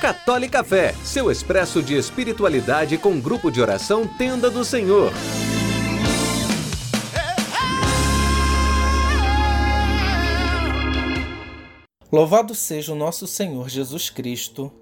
Católica Fé, seu expresso de espiritualidade com grupo de oração Tenda do Senhor. Louvado seja o nosso Senhor Jesus Cristo,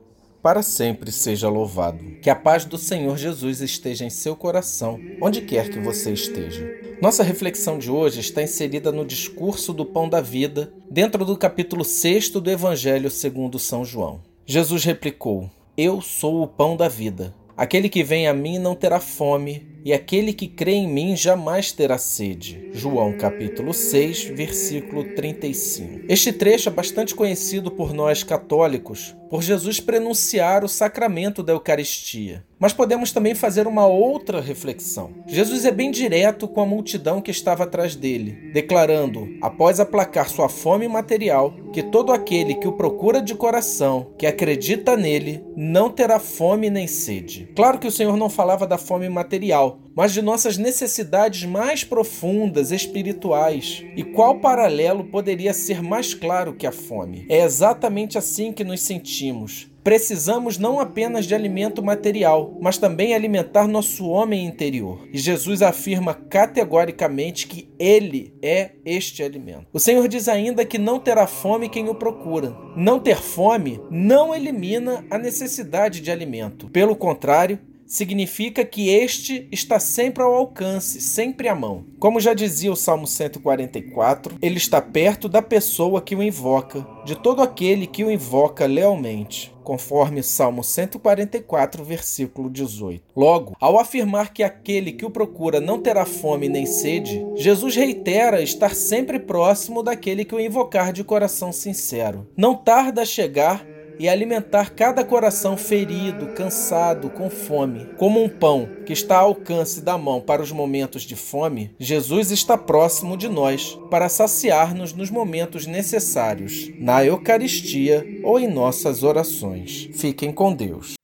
para sempre seja louvado. Que a paz do Senhor Jesus esteja em seu coração, onde quer que você esteja. Nossa reflexão de hoje está inserida no discurso do Pão da Vida, dentro do capítulo 6 do Evangelho segundo São João. Jesus replicou: Eu sou o pão da vida. Aquele que vem a mim não terá fome, e aquele que crê em mim jamais terá sede. João capítulo 6, versículo 35. Este trecho é bastante conhecido por nós católicos, por Jesus prenunciar o sacramento da Eucaristia. Mas podemos também fazer uma outra reflexão. Jesus é bem direto com a multidão que estava atrás dele, declarando, após aplacar sua fome material, que todo aquele que o procura de coração, que acredita nele, não terá fome nem sede. Claro que o Senhor não falava da fome material, mas de nossas necessidades mais profundas, espirituais. E qual paralelo poderia ser mais claro que a fome? É exatamente assim que nos sentimos. Precisamos não apenas de alimento material, mas também alimentar nosso homem interior. E Jesus afirma categoricamente que Ele é este alimento. O Senhor diz ainda que não terá fome quem o procura. Não ter fome não elimina a necessidade de alimento. Pelo contrário, significa que este está sempre ao alcance, sempre à mão. Como já dizia o Salmo 144, ele está perto da pessoa que o invoca, de todo aquele que o invoca lealmente conforme Salmo 144, versículo 18. Logo, ao afirmar que aquele que o procura não terá fome nem sede, Jesus reitera estar sempre próximo daquele que o invocar de coração sincero. Não tarda a chegar e alimentar cada coração ferido, cansado, com fome. Como um pão que está ao alcance da mão para os momentos de fome, Jesus está próximo de nós para saciar-nos nos momentos necessários, na Eucaristia ou em nossas orações. Fiquem com Deus.